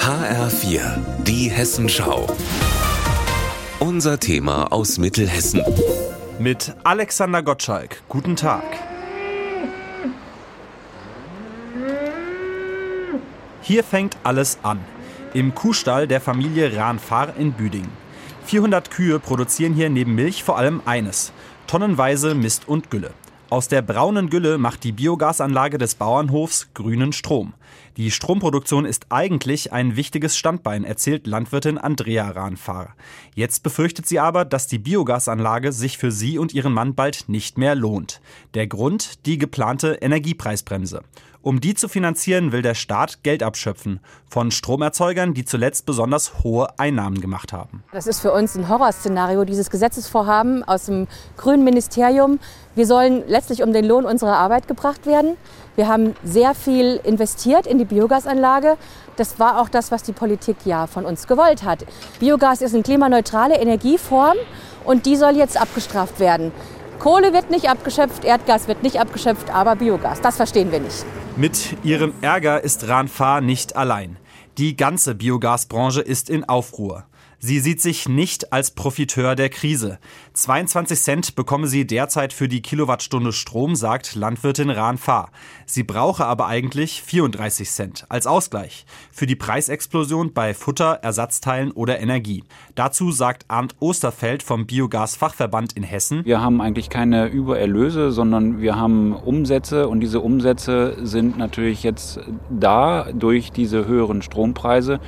HR4, die Hessenschau. Unser Thema aus Mittelhessen. Mit Alexander Gottschalk. Guten Tag. Hier fängt alles an. Im Kuhstall der Familie Rahnfahr in Büdingen. 400 Kühe produzieren hier neben Milch vor allem eines: tonnenweise Mist und Gülle. Aus der braunen Gülle macht die Biogasanlage des Bauernhofs grünen Strom. Die Stromproduktion ist eigentlich ein wichtiges Standbein, erzählt Landwirtin Andrea Rahnfahr. Jetzt befürchtet sie aber, dass die Biogasanlage sich für sie und ihren Mann bald nicht mehr lohnt. Der Grund? Die geplante Energiepreisbremse. Um die zu finanzieren, will der Staat Geld abschöpfen von Stromerzeugern, die zuletzt besonders hohe Einnahmen gemacht haben. Das ist für uns ein Horrorszenario, dieses Gesetzesvorhaben aus dem grünen Ministerium. Wir sollen letztlich um den Lohn unserer Arbeit gebracht werden. Wir haben sehr viel investiert in die Biogasanlage. Das war auch das, was die Politik ja von uns gewollt hat. Biogas ist eine klimaneutrale Energieform und die soll jetzt abgestraft werden. Kohle wird nicht abgeschöpft, Erdgas wird nicht abgeschöpft, aber Biogas, das verstehen wir nicht. Mit ihrem Ärger ist Ranfar nicht allein. Die ganze Biogasbranche ist in Aufruhr. Sie sieht sich nicht als Profiteur der Krise. 22 Cent bekomme sie derzeit für die Kilowattstunde Strom, sagt Landwirtin Ran Fahr. Sie brauche aber eigentlich 34 Cent als Ausgleich für die Preisexplosion bei Futter, Ersatzteilen oder Energie. Dazu sagt Arndt Osterfeld vom Biogasfachverband in Hessen. Wir haben eigentlich keine Übererlöse, sondern wir haben Umsätze und diese Umsätze sind natürlich jetzt da durch diese höheren Strompreise.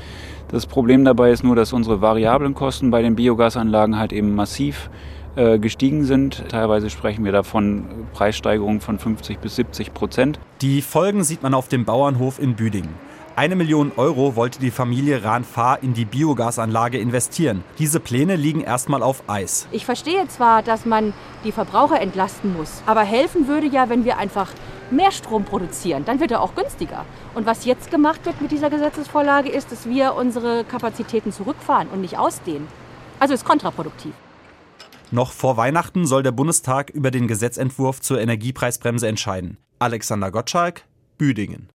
Das Problem dabei ist nur, dass unsere variablen Kosten bei den Biogasanlagen halt eben massiv äh, gestiegen sind. Teilweise sprechen wir davon Preissteigerungen von 50 bis 70 Prozent. Die Folgen sieht man auf dem Bauernhof in Büdingen. Eine Million Euro wollte die Familie Rahn-Fahr in die Biogasanlage investieren. Diese Pläne liegen erstmal auf Eis. Ich verstehe zwar, dass man die Verbraucher entlasten muss, aber helfen würde ja, wenn wir einfach mehr Strom produzieren, dann wird er auch günstiger. Und was jetzt gemacht wird mit dieser Gesetzesvorlage ist, dass wir unsere Kapazitäten zurückfahren und nicht ausdehnen. Also ist kontraproduktiv. Noch vor Weihnachten soll der Bundestag über den Gesetzentwurf zur Energiepreisbremse entscheiden. Alexander Gottschalk, Büdingen.